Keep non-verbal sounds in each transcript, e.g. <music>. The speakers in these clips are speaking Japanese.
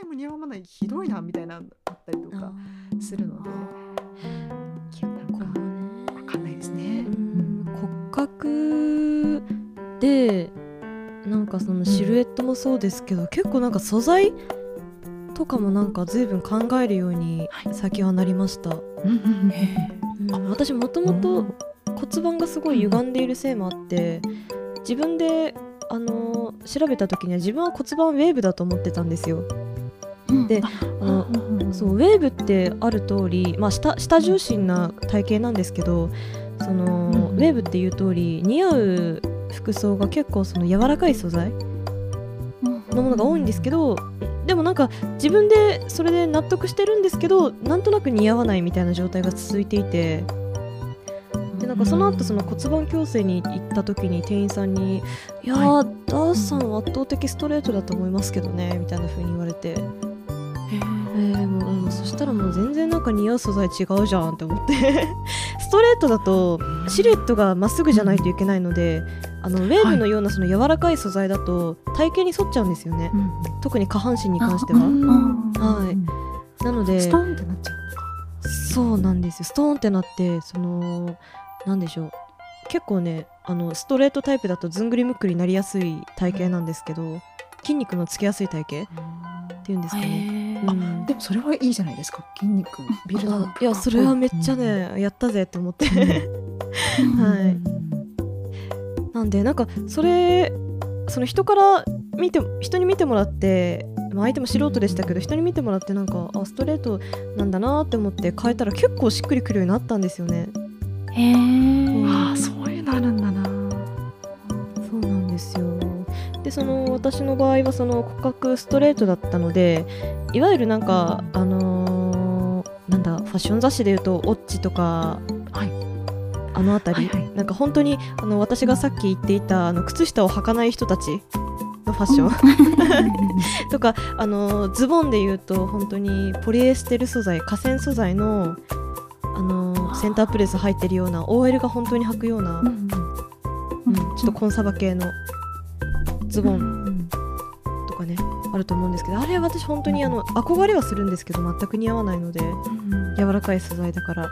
ないも似合わないひどいなみたいなのあったりとかするので。なんかわかんないですね。骨格でなんかそのシルエットもそうですけど、結構なんか素材とかもなんか随分考えるように最近はなりました、うん私もともと骨盤がすごい歪んでいるせいもあって自分であの調べた時には自分は骨盤ウェーブだと思ってたんですよ。であのそうウェーブってある通り、まあ、下下重心な体型なんですけどその、ウェーブっていう通り似合う服装が結構その柔らかい素材のものが多いんですけどでもなんか自分でそれで納得してるんですけどなんとなく似合わないみたいな状態が続いていてでなんかその後その骨盤矯正に行った時に店員さんに「いやー、はい、ダースさんは圧倒的ストレートだと思いますけどね」みたいな風に言われて。えー、もうそしたらもう全然なんか似合う素材違うじゃんって思って。<laughs> ストレートだとシルエットがまっすぐじゃないといけないのであのウェーブのようなその柔らかい素材だと体型に沿っちゃうんですよね、特に下半身に関しては。はい、なのでストーンってなっちゃう。そうなんですよ。ストーンってなってそのなんでしょう。結構ねあのストレートタイプだとずんぐりむっくりなりやすい体型なんですけど筋肉のつきやすい体型っていうんですかね、うん、でもそれはいいじゃないですか。筋肉ビルドアップいやそれはめっちゃね、うん、やったぜと思って。はい。なんでなんかそれその人から見て人に見てもらって、まあ、相手も素人でしたけど人に見てもらってなんかあストレートなんだなって思って変えたら結構しっくりくるようになったんですよね。へえ、う。ん、あそういうのあるんだな。そうなんですよ。でその私の場合はその骨格ストレートだったのでいわゆるなんかあのー、なんだファッション雑誌でいうと「オッチ」とか、はい、あの辺り、はいはい、なんか本当にあの私がさっき言っていたあの靴下を履かない人たちのファッション。<laughs> とかあのズボンで言うと本当にポリエステル素材河川素材のあのセンタープレス入ってるような OL が本当に履くような、うん、うん、ちょっとコンサバ系のズボンると思うんですけどあれ私本当にあの憧れはするんですけど全く似合わないので柔らかい素材だから。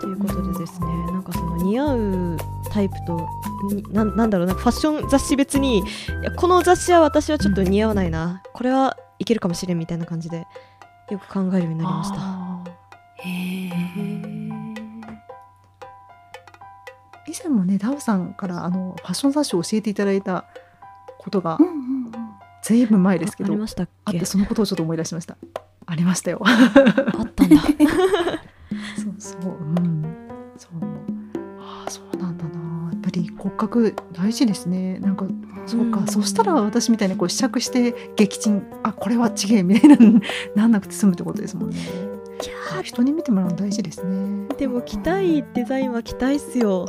ということでですねなんかその似合うタイプとななんだろうなファッション雑誌別にいやこの雑誌は私はちょっと似合わないな、これはいけるかもしれんみたいな感じでよく考えるようになりました。へえ以前もねダウさんからあのファッション雑誌を教えていただいたことが、ずいぶん前ですけどありましたっけ？ってそのことをちょっと思い出しました。ありましたよ。あったんだ。<laughs> そうそううん。そう。ああそうなんだな。やっぱり骨格大事ですね。なんかそうか、うん、そしたら私みたいにこう試着して撃沈あこれは違えみたいな <laughs> なんなくて済むってことですもんね。人に見てもらうの大事ですね。でも着たいデザインは着たいっすよ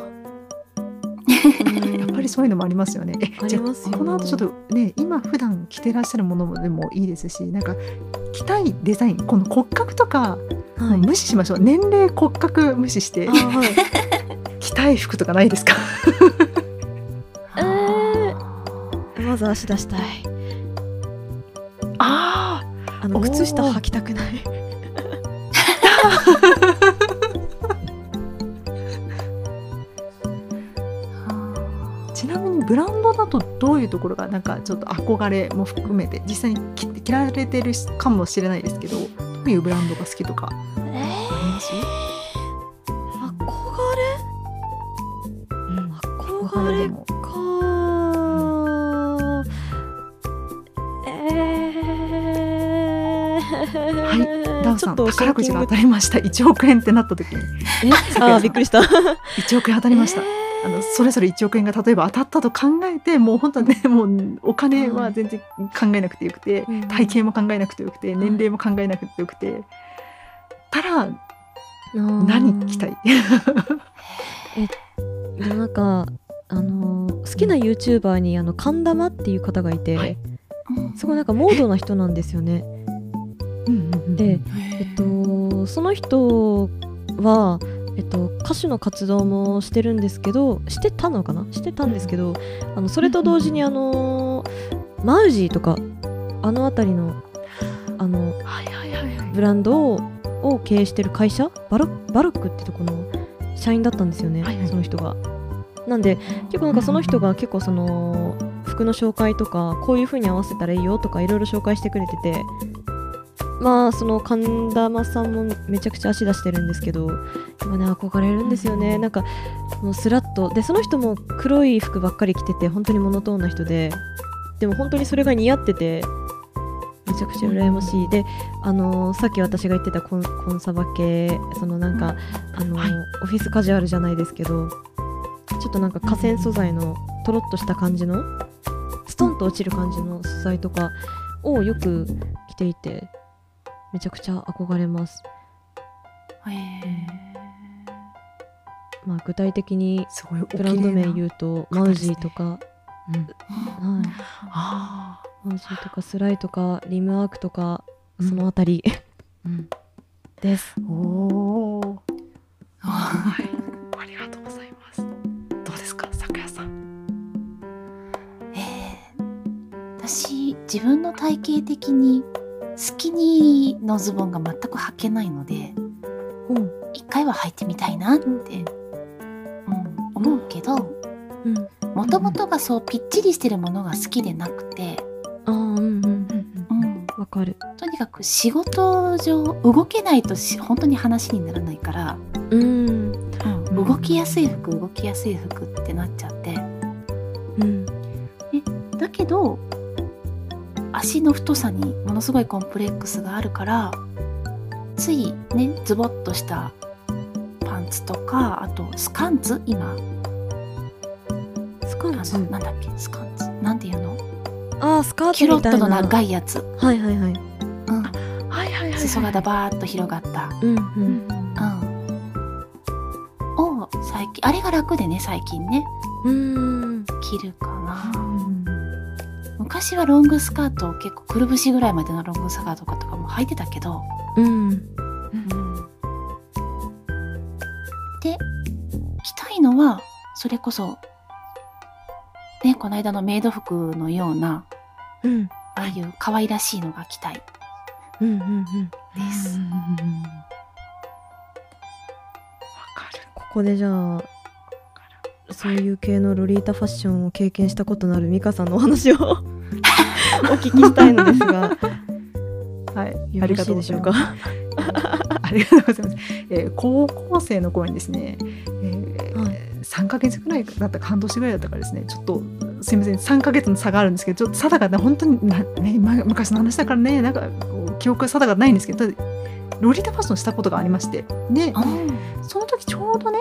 やっぱりそういうのもありますよね。えじゃあこの後ちょっとね今普段着てらっしゃるものでもいいですしなんか着たいデザインこの骨格とか、はい、無視しましょう。年齢骨格無視して、はい、<laughs> 着たい服とかないですか？<laughs> えー、まず足出したい。あああの靴下履きたくないブランドだとどういうところがなんかちょっと憧れも含めて実際に着られてるかもしれないですけどどういうブランドが好きとかあります、えー、憧れ、うん、憧れはい。ダウさん宝くじが当たりました。1億円ってなった時に。え？あびっくりした。<laughs> 1億円当たりました、えーあのそれぞれ1億円が例えば当たったと考えてもう本当ねもうお金は全然考えなくてよくて、体型も考えなくてよくて年齢も考えなくてよくて。たら何着たい？<laughs> えでなんかあの好きな YouTuber にあの神玉っていう方がいて、はい、すごいなんかモードな人なんですよね。で、えっと、その人はえっと、歌手の活動もしてるんですけどしてたのかな？してたんですけどあのそれと同時にあのマウジーとかあの辺りのあのはいはいはいはい。ブランドをを経営してる会社？バロバロックってとこの社員だったんですよね、はいはい。その人が。なんで結構なんかその人が結構その服の紹介とかこういう風に合わせたらいいよとかいろいろ紹介してくれててまあその神田間さんもめちゃくちゃ足出してるんですけど今ね憧れるんですよね。なんかもうスラッと。でその人も黒い服ばっかり着てて本当にモノトーンな人ででも本当にそれが似合っててめちゃくちゃ羨ましい。であのさっき私が言ってたコンコンサバ系そのなんかあの、はい。オフィスカジュアルじゃないですけどちょっとなんか河川素材のとろっとした感じのストンと落ちる感じの素材とかをよく着ていてめちゃくちゃ憧れます、へえまあ、具体的にすごいおブランド名う言うとマウジーとか、うん。はい、あマウジーとかスライとかリムアークとかうん。そのあたり。ーです、うんおおはい。ありがとうございます。どうですか咲夜さん？えー私自分の体型的にスキニーのズボンが全く履けないのでうん一回は履いてみたいなって、うん、思うけどうんもともとがそうぴっちりしてるものが好きでなくて、あーうんうんうん、わかる。とにかく仕事上動けないとし本当に話にならないから、うん。うん。うん動きやすい服動きやすい服ってなっちゃって。うん。だけど足の太さにものすごいコンプレックスがあるからついねズボッとしたパンツとかあとスカンツ今。スカーツ。なんだっけ？スカンツ。なんていうの？あースカーキュロットの長いやつ、はいはいはい。うん、はいはいはい裾がだばーっと広がった、うんううんん。うん、を最近あれが楽でね最近ね。うん。着るかな昔はロングスカートを結構くるぶしぐらいまでのロングスカートとかも履いてたけど、うん。で着たいのはそれこそねこの間のメイド服のようなうん。ああいう可愛らしいのが着たい。うんうんうん。です。わかる。ここでじゃあそういう系のロリータファッションを経験したことのあるミカさんのお話を <laughs> お聞きしたいのですが。はい、よろしいでしょうか？<laughs> ありがとうございます。えー高校生の頃にですね、えーはい。3ヶ月ぐらいだったか半年ぐらいだったからですね、ちょっとすみません、3ヶ月の差があるんですけど、ちょっと定かな本当にな、ね、ま昔の話だからね、なんか記憶が定かないんですけど、ロリータファッションしたことがありまして、で、その時ちょうどね、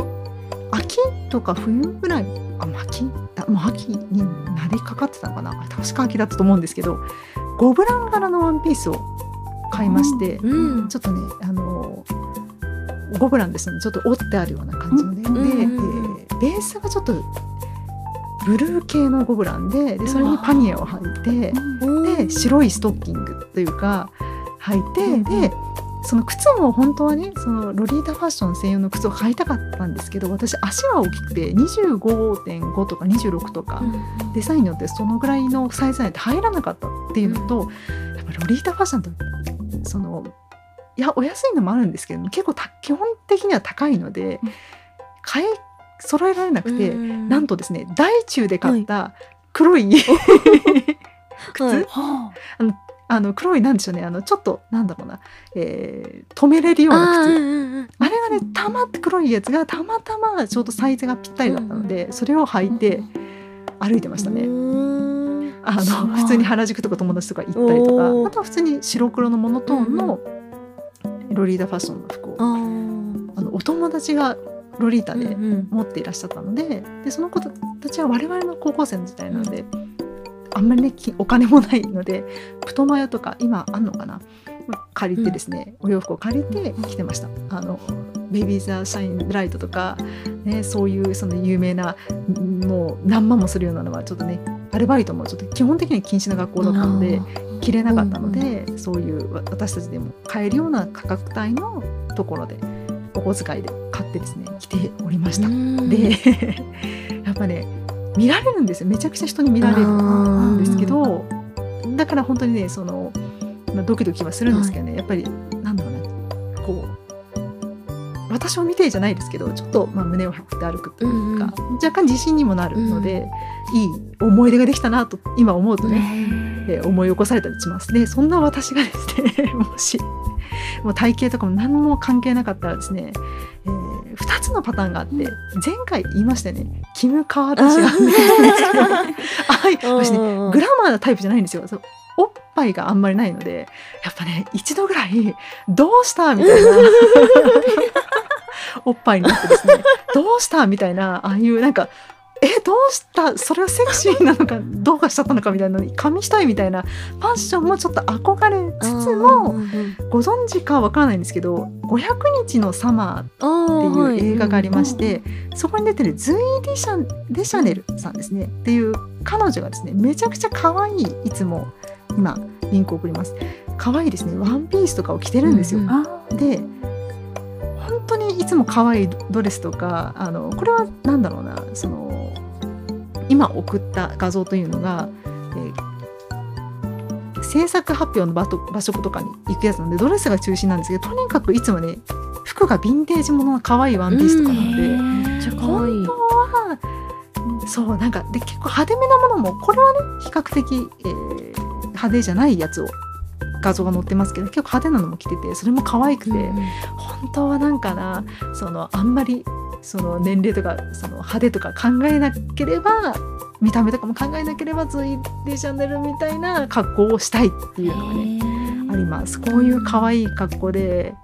秋とか冬ぐらい、あ、もうもう秋になりかかってたのかな、あ確か秋だったと思うんですけど、ゴブラン柄のワンピースを買いまして、うん。ちょっとね、あのゴブランですので、ちょっと折ってあるような感じのね、うんで、えーベースがちょっとブルー系のゴブランで、でそれにパニエを履いて、で白いストッキングというか履いて、でその靴も本当はねそのロリータファッション専用の靴を履いたかったんですけど私足は大きくて25.5とか26とか、デザインによってそのぐらいのサイズ内で入らなかったっていうのと、やっぱロリータファッションとそのいやお安いのもあるんですけど結構た基本的には高いのでうん。買い揃えられなくて、うんなんとですね大中で買った黒い、<laughs> <laughs> 靴、はい。はあの黒いなんでしょうね。あのちょっとなんだろうな、えー止めれるような靴。うんうんあれがねたまって黒いやつがたまたまちょうどサイズがぴったりだったので、それを履いて歩いてましたね。うん。あの普通に原宿とか友達とか行ったりとかあとは普通に白黒のモノトーンのロリータファッションの服を、あのお友達がロリータでうんうん。持っていらっしゃったのででその子たちは我々の高校生の時代なので、あんまりねきお金もないので太マヤとか今あんのかな？借りてですね、お洋服を借りて着てました。あのベビーザーシャインライトとか、ね、そういうその有名なんもう何万もするようなのはちょっとねアルバイトもちょっと基本的に禁止な学校だったので着れなかったので、そういうわ私たちでも買えるような価格帯のところでお小遣いで買ってですね着ておりました。うん。で <laughs> やっぱね見られるんですよ。めちゃくちゃ人に見られるんですけどだから本当にねそのまあ、ドキドキはするんですけどね、やっぱりなんだろうなこう私を見てじゃないですけどちょっとまあ胸を張って歩くというか、若干自信にもなるので、いい思い出ができたなと今思うとね、えー思い起こされたりします。でそんな私がですね <laughs> もしもう体型とかも何も関係なかったらですね、えー、2つのパターンがあって前回言いましたよね。キム・カーダシアンなんですけどはい私ねグラマーなタイプじゃないんですよ。そうおっぱいがあんまりないのでやっぱね一度ぐらい「どうした?」みたいな。<laughs> おっぱいになってですね「どうした?」みたいなああいうなんかえどうした？それはセクシーなのかどうかしちゃったのかみたいなのに紙一重みたいなファッションもちょっと憧れつつもご存知かわからないんですけど「500日のサマー」っていう映画がありまして、そこに出てるズイ・デシャデシャネルさんですね。っていう彼女がですねめちゃくちゃ可愛いいつも今リンクを送ります。可愛いですね。ワンピースとかを着てるんですよ。うんあで本当にいつも可愛いドレスとかあのこれは何だろうなその今送った画像というのが、えー制作発表の場と場所とかに行くやつなんでドレスが中心なんですけどとにかくいつもね服がヴィンテージものの可愛いワンピースとかなので、めっちゃ可愛い。本当はそうなんかで結構派手めなものもこれはね比較的、えー派手じゃないやつを画像が載ってますけど結構派手なのも着ててそれも可愛くて、本当はなんかなそのあんまりその年齢とかその派手とか考えなければ見た目とかも考えなければズイ・デシャネルみたいな格好をしたいっていうのがねあります。こういう可愛い格好で、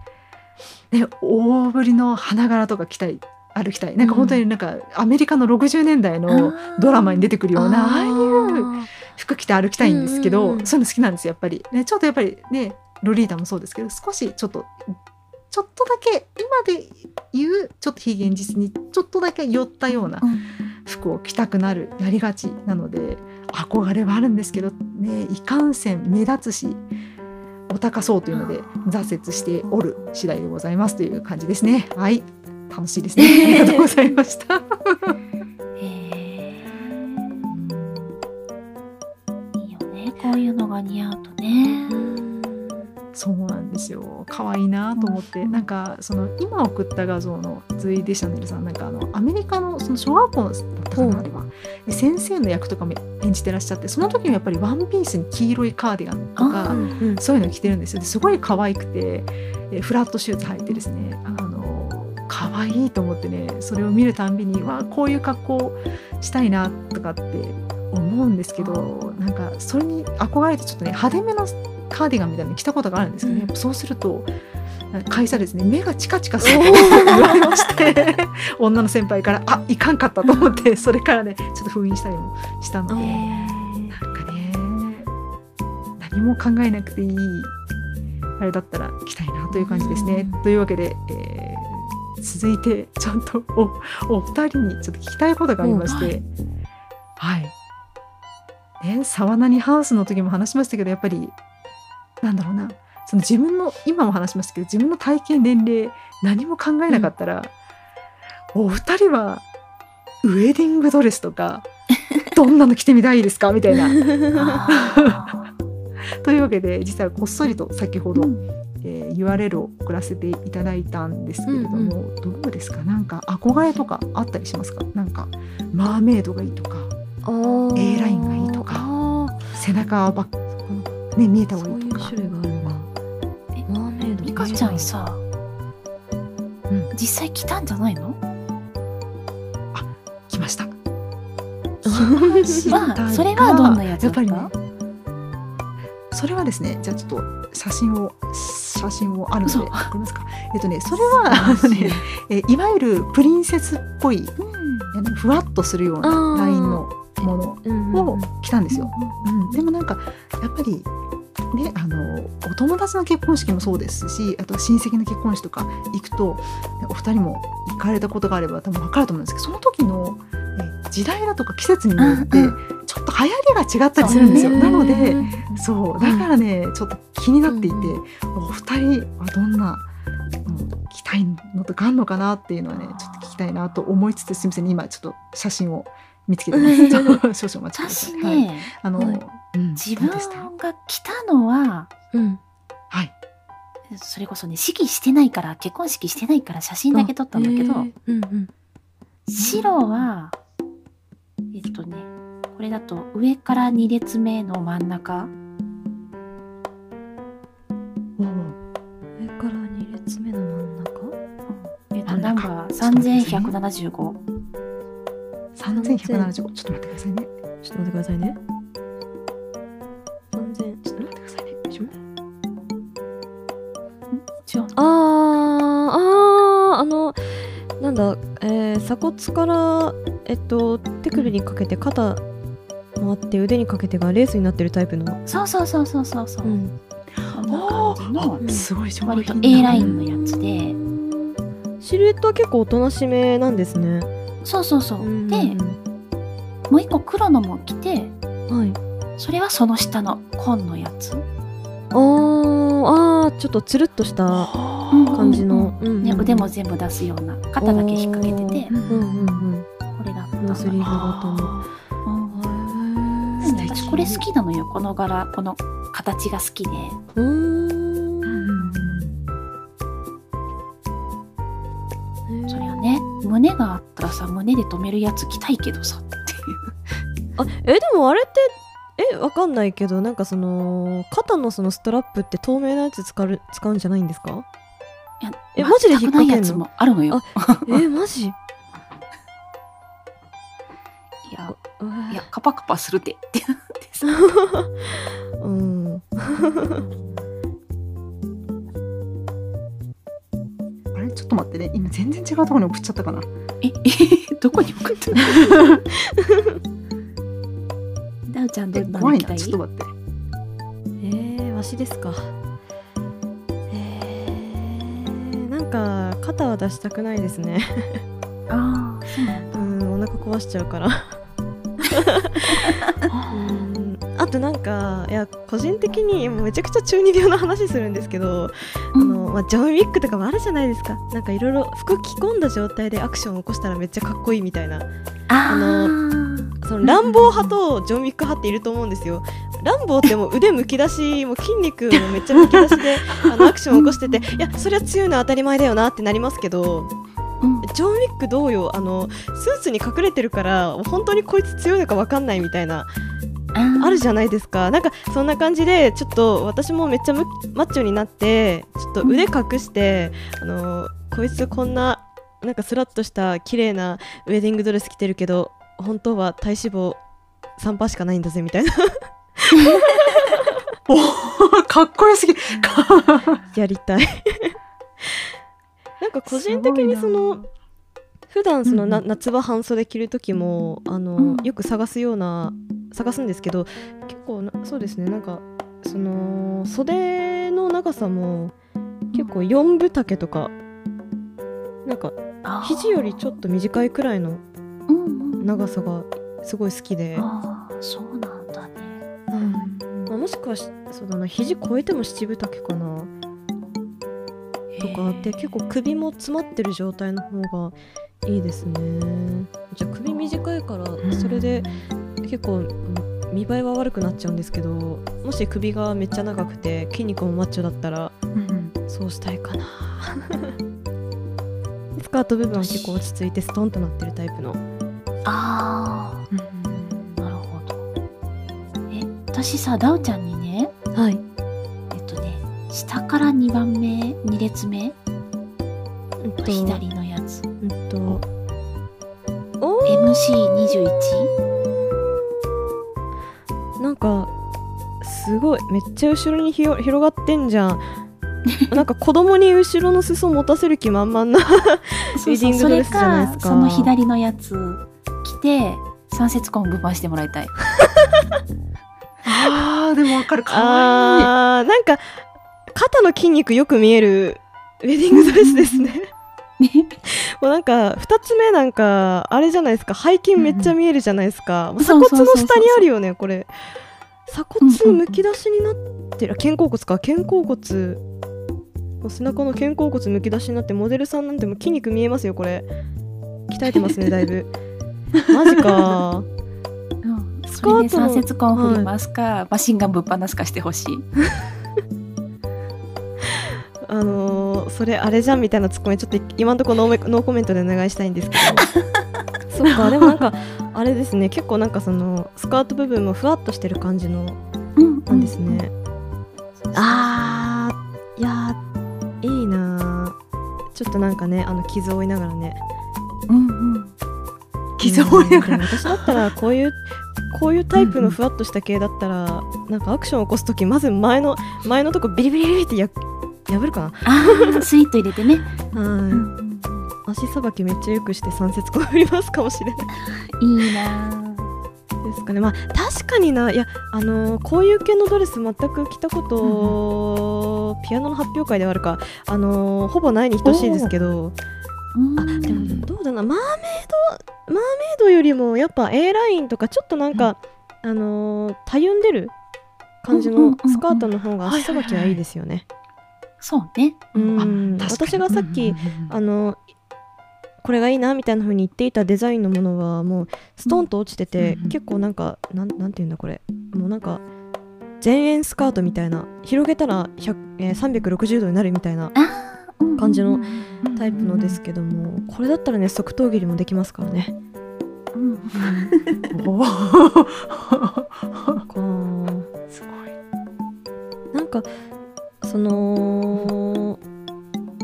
ね、大ぶりの花柄とか着たい歩きたい。なんか本当になんかアメリカの60年代のドラマに出てくるようなああいう服着て歩きたいんですけど、うんうんうん。そういうの好きなんですよやっぱり、ね、ちょっとやっぱりねロリータもそうですけど少しちょっとちょっとだけ今で言うちょっと非現実にちょっとだけ寄ったような服を着たくなるなりがちなので憧れはあるんですけどねいかんせん目立つしお高そうというので挫折しておる次第でございますという感じですね。はい。楽しいですね。ありがとうございましたいうのが似合うとね。そうなんですよ。可愛いなと思って、なんかその今送った画像のズイ・デシャネルさんなんかあのアメリカのその小学校だったかなあれはで先生の役とかも演じてらっしゃってその時もやっぱりワンピースに黄色いカーディガンとかあそういうの着てるんですよ。ですごい可愛くてえフラットシューズ履いてですねあの可愛いと思ってねそれを見るたんびにわあこういう格好したいなとかって思うんですけどなんかそれに憧れてちょっとね派手めのカーディガンみたいなの着たことがあるんですけどね、うんそうすると会社ですね目がチカチカするって言われまして <laughs> 女の先輩からあいかんかったと思ってそれからねちょっと封印したりもしたので。なんかね何も考えなくていいあれだったら来たいなという感じですね。というわけで、えー続いてちゃんとおお二人にちょっと聞きたいことがありまして、はい。ね、沢何ハウスの時も話しましたけどやっぱりなんだろうな。その自分の今も話しましたけど自分の体型年齢何も考えなかったら、お二人はウェディングドレスとか <laughs> どんなの着てみたいですか？みたいな。あ <laughs> というわけで実はこっそりと先ほど、うん。えー URL を送らせていただいたんですけれども、どうですか？なんか憧れとかあったりしますか？なんかマーメイドがいいとか A ラインがいい背中ばっね見えた方そういうがいいとか種類があるなえマーメイドリカちゃんさ、うん。実際来たんじゃないの？来ました。<laughs> まあそれはどんなやつやっぱりねそれはですねじゃあちょっと写真を写真をあるので嘘。送りますかえっとねそれはあのねえいわゆるプリンセスっぽいあのふわっとするようなラインのを着たんですよ。うん、でもなんかやっぱりねあのお友達の結婚式もそうですしあと親戚の結婚式とか行くとお二人も行かれたことがあれば多分分かると思うんですけどその時のえ時代だとか季節によってうんちょっと流行りが違ったりするんですよ。うんなのでそう。だからねちょっと気になっていて、うんお二人はどんなの着たいのとかあるのかなっていうのはねちょっと聞きたいなと思いつつすみません今ちょっと写真を見つけてます。少々お待ちください。私はい。ね、あの、はい。うん。自分が来たのは、うん。はい。それこそね、式してないから、結婚式してないから写真だけ撮ったんだけど、うんうん。白は、えっとね、これだと上から2列目の真ん中、上から2列目の真ん中？えっと、ナンバーちょっと待って3175。3175ちょっと待ってくださいね。ちょっと待ってくださいね。3000ちょっと待ってくださいね。よいしょ違うあーあーあのなんだ、えー鎖骨からえっと手首にかけて肩回って腕にかけてがレースになってるタイプの、そうそうそうそうそうそう。うん、こんな感じの。あ、すごい上割と A ラインのやつで、シルエットは結構おとなしめなんですねそうそうそう。うんで、もう一個黒のも来て、はい。それはその下の紺のやつ。あーあーちょっとつるっとした感じの、うんうんね、腕も全部出すような肩だけ引っ掛けてて。ううんうんうん。これだったノースリーブ型の。うん。素敵私これ好きなのよ。この柄この形が好きで。うーん。う胸があったらさ胸で止めるやつ着たいけどさ。っていうあえでもあれってえわかんないけどなんかその肩のそのストラップって透明なやつ使う使うんじゃないんですか？いやえマジで引っ掛けんの？もあるのよ。えマジ？<laughs> いやいやカパカパするで。ってなってさうん <laughs> ちょっと待ってね。今全然違うところに送っちゃったかな。ええ <laughs> どこに送った？の <laughs> ダウちゃんどんな。の着た？いちょっと待って。えー、わしですかえー、なんか肩は出したくないですねああそうなんだうんお腹壊しちゃうから <laughs> うんあとなんかいや個人的にもうめちゃくちゃ中二病の話するんですけど、あのまあ、ジョン・ウィックとかもあるじゃないですか。なんかいろいろ服着込んだ状態でアクションを起こしたらめっちゃかっこいいみたいな。あのーその乱暴派とジョン・ウィック派っていると思うんですよ。乱暴ってもう腕むき出しもう筋肉もめっちゃむき出しで <laughs> あのアクションを起こしてていやそれは強いのは当たり前だよなってなりますけどうん。ジョン・ウィック同様あのスーツに隠れてるから本当にこいつ強いのか分かんないみたいなああるじゃないですか。なんかそんな感じでちょっと私もめっちゃむマッチョになってちょっと腕隠して、あのこいつこんななんかスラッとした綺麗なウェディングドレス着てるけど本当は体脂肪3%しかないんだぜみたいな。<laughs> かっこよすぎ。かやりたい。なんか個人的にその普段そのうん夏場半袖着る時もあの、うん。よく探すような探すんですけど結構なそうですねなんかその袖の長さも結構4分丈とかなんか肘よりちょっと短いくらいのうんうん。長さがすごい好きで、ああそうなんだね。まあ、もしくはしそうだな肘超えても七分丈かな。とかあって結構首も詰まってる状態の方がいいですね。じゃあ首短いからそれで結構うん見栄えは悪くなっちゃうんですけどもし首がめっちゃ長くて筋肉もマッチョだったらうんそうしたいかな。<laughs> スカート部分は結構落ち着いてストンとなってるタイプの。あうんあなるほど。え私さダウちゃんにねはい。えっとね下から2番目2列目うんと左のやつ。うんとおー MC21 ごい。めっちゃ後ろにひよ広がってんじゃん。<laughs> なんか子供に後ろの裾持たせる気満々な <laughs> そうウェディングドレスじゃないですか。その左のやつ着て三節コンぶっ回してもらいたい。<laughs> あーでもわかる。かわあーなんか肩の筋肉よく見えるウェディングドレスですね。ね。もうなんか2つ目なんかあれじゃないですか。背筋めっちゃ見えるじゃないですか、もう鎖そうそうそうそう骨の下にあるよねこれ鎖骨むき出しになってる、あ肩甲骨か。肩甲骨。背中の肩甲骨むき出しになってモデルさんなんてもう筋肉見えますよこれ。鍛えてますねだいぶ。<laughs> マジか。うん、スカートそれでの三節コン振りますか、マシンガンぶっ放すかしてほしい。<laughs> あのーそれあれじゃんみたいなツッコミちょっと今のところノーメノーコメントでお願いしたいんですけど。<laughs> そっかでもなんかあれですね結構なんかそのスカート部分もふわっとしてる感じのうんなんですね、あー。いやーいいなー。ちょっとなんかねあの傷を負いながらね。うんうん。傷を負いながら。私だったらこういうこういうタイプのふわっとした系だったら、なんかアクションを起こす時まず前の前のとこビリビリビリってや破るかああ、スイート入れてね。な、はい。うん足さばきめっちゃよくして三節こう振りますかもしれない。いいなですかね。まあ確かにな。いやあのーこういう系のドレス全く着たこと、ピアノの発表会ではあるか。あのーほぼないに等しいですけど。あでもどうだな。マーメイドマーメイドよりもやっぱ A ラインとかちょっとなんか、あのーたゆんでる感じうんうんうんうん。のスカートの方が足さばきはいいですよね。そうね。うん。私がさっき、うんうんうん。あのこれがいいなみたいな風に言っていたデザインのものはもうストンと落ちてて、うん結構なんかなんなんていうんだこれ。もうなんか前円スカートみたいな。広げたら100、えー360度になるみたいな感じのタイプのですけどもこれだったらね側頭切りもできますからね。うん <laughs> すごい。なんかその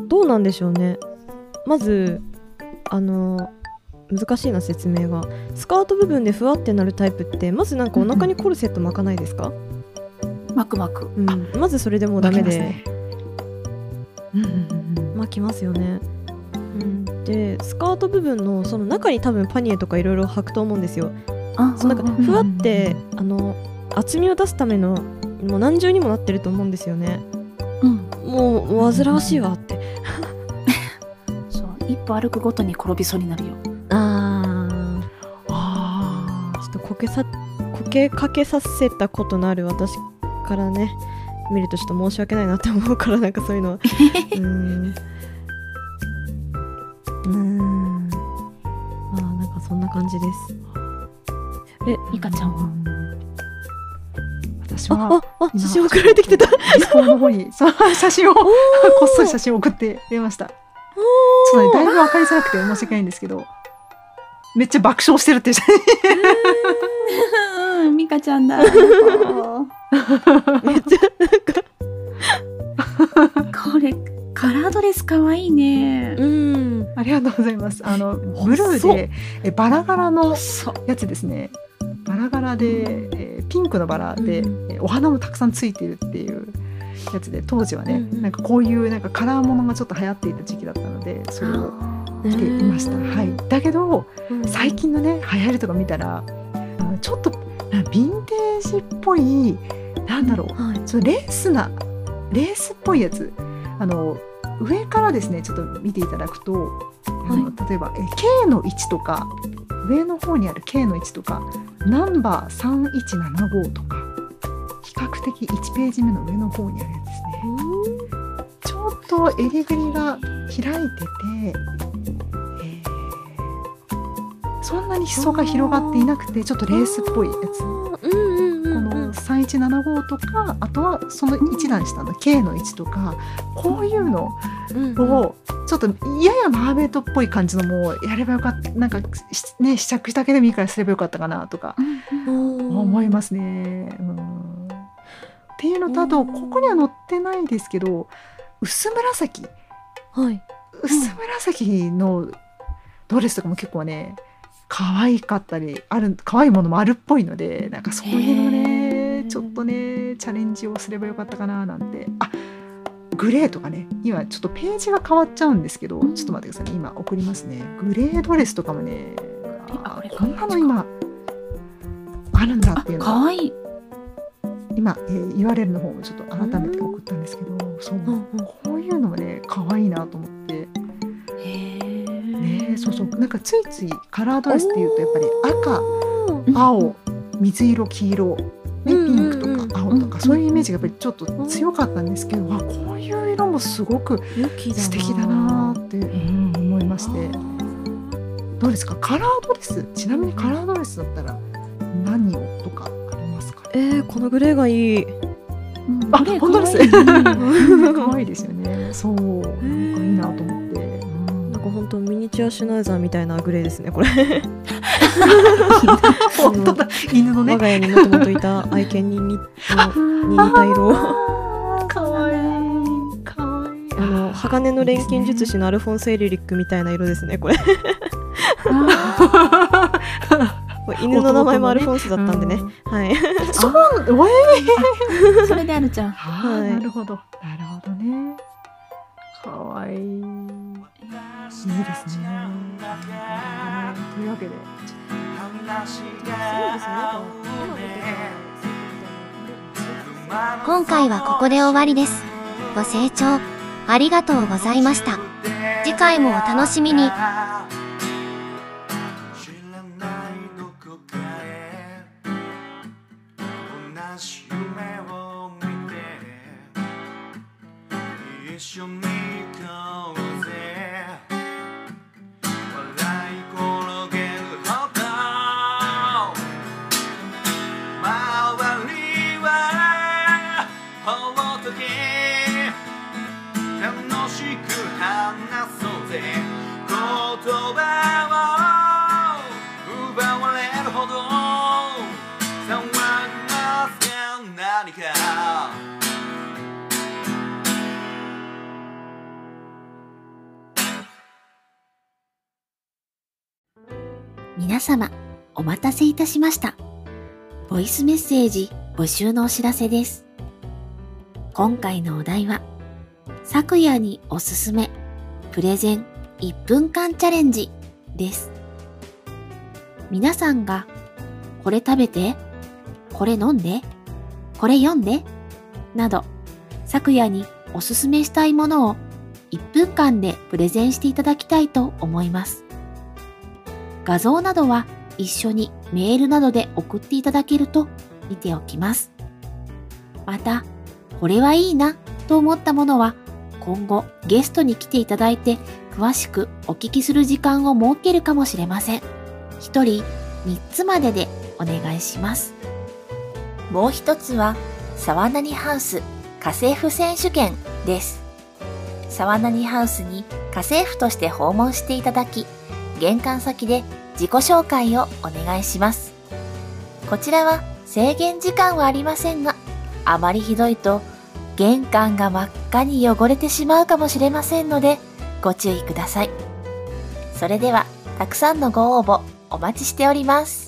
どうなんでしょうね。まずあの難しいな説明が。スカート部分でふわってなるタイプってまずなんかお腹にコルセット巻かないですか、マクマク。うん、まずそれでもうダメで。巻きますよね、うん、でスカート部分のその中に多分パニエとかいろいろ履くと思うんですよ。あそのなんかうんふわってあの厚みを出すためのもう何重にもなってると思うんですよね。うん。もう煩わしいわって。一歩歩くごとに転びそうになるよ。ああちょっとこけさこけかけさせたことのある私からね見るとちょっと申し訳ないなって思うからなんかそういうのは。<laughs> うーん。うーん。まあなんかそんな感じです。えミカちゃんは？私あはああ写真送られてきてた。ディスコの方に。写真を。<laughs> こっそり写真を送ってくれましたちょっとねだいぶ分かりづらくて申し訳ないんですけどめっちゃ爆笑してるっていう。写うん、ミカちゃんだ。めっちゃなんかこれ、カラードレスかわいいね。うん。ありがとうございます。あのブルーでえバラ柄の。やつですね。バラ柄で、えーピンクのバラで、うん。えーお花もたくさんついてるっていうやつで当時はね、うんうん。なんかこういうなんかカラーものがちょっと流行っていた時期だったのでそれを着ていました、うん。はい、だけどうん。最近のね流行りとか見たらちょっとなヴィンテージっぽいなんだろうはい。そのレースなレースっぽいやつ。あの上からですねちょっと見ていただくと、あの例えばえ K の位置とか上の方にある K の位置とかナンバー3175とか比較的1ページ目の上の方にあるやつですね。ちょっと襟ぐりが開いてて、えーそんなに裾が広がっていなくてちょっとレースっぽいやつ。うんうんこうんうん。の3175とかあとはその一段下の K の位置とかこういうのうんをちょっとややマーメイドっぽい感じのもやればよかったなんかしね試着だけでもいいからすればよかったかなとか思いますね。うんっていうのとあとうん。ここには載ってないんですけど薄紫。はい。薄紫のドレスとかも結構ね可愛かったりある可愛いものもあるっぽいのでなんかそういうのへねー。ちょっとねチャレンジをすればよかったかななんて。あグレーとかね今ちょっとページが変わっちゃうんですけど、うん。ちょっと待ってくださいね。今送りますね。グレードレスとかもねああこんなの今あるんだあっていう、の。かわいい。今、えー、URL の方をちょっと改めて送ったんですけど、そう、うん。うんこういうのもね可愛いなと思って。ねそうそう。なんかついついカラードレスっていうとやっぱり赤うん。青水色黄色、ね、ピうんンクとうん。うんか青とかうんそういうイメージがやっぱりちょっと強かったんですけど、あこういう色もすごく素敵だなーって、うん。思いまして。どうですか？カラードレス？ちなみにカラードレスだったら何をとかえー、このグレーがいい。うん。あ本当です？可愛い。<laughs> ですよね。そう。なんかいいなと思って、うん。なんか本当ミニチュアシュナイザーみたいなグレーですねこれ。本当だ。犬のね。我が家にもともといた愛犬に似た色かわいい。かわい。いあの鋼の錬金術師のアルフォンス・エリリックみたいな色ですねこれ犬の名前もアルフォンスだったんでね、はい。<laughs> そう。なんわえそれであるちゃん。ーはい。なるほど。なるほどね。かわいい。いいですね。というわけで。今回はここで終わりです。ご清聴ありがとうございました。次回もお楽しみに。一様、お待たせいたしました。ボイスメッセージ募集のお知らせです。今回のお題は、昨夜におすすめ、プレゼン1分間チャレンジです。皆さんが、これ食べて、これ飲んで、これ読んで、など、昨夜におすすめしたいものを1分間でプレゼンしていただきたいと思います。画像などは一緒にメールなどで送っていただけると見ておきます。また、これはいいなと思ったものは今後ゲストに来ていただいて詳しくお聞きする時間を設けるかもしれません。一人3つまででお願いします。もう一つは、沢なにハウス家政婦選手権です。沢なにハウスに家政婦として訪問していただき、玄関先で自己紹介をお願いします。こちらは制限時間はありませんが、あまりひどいと玄関が真っ赤に汚れてしまうかもしれませんので、ご注意ください。それでは、たくさんのご応募お待ちしております。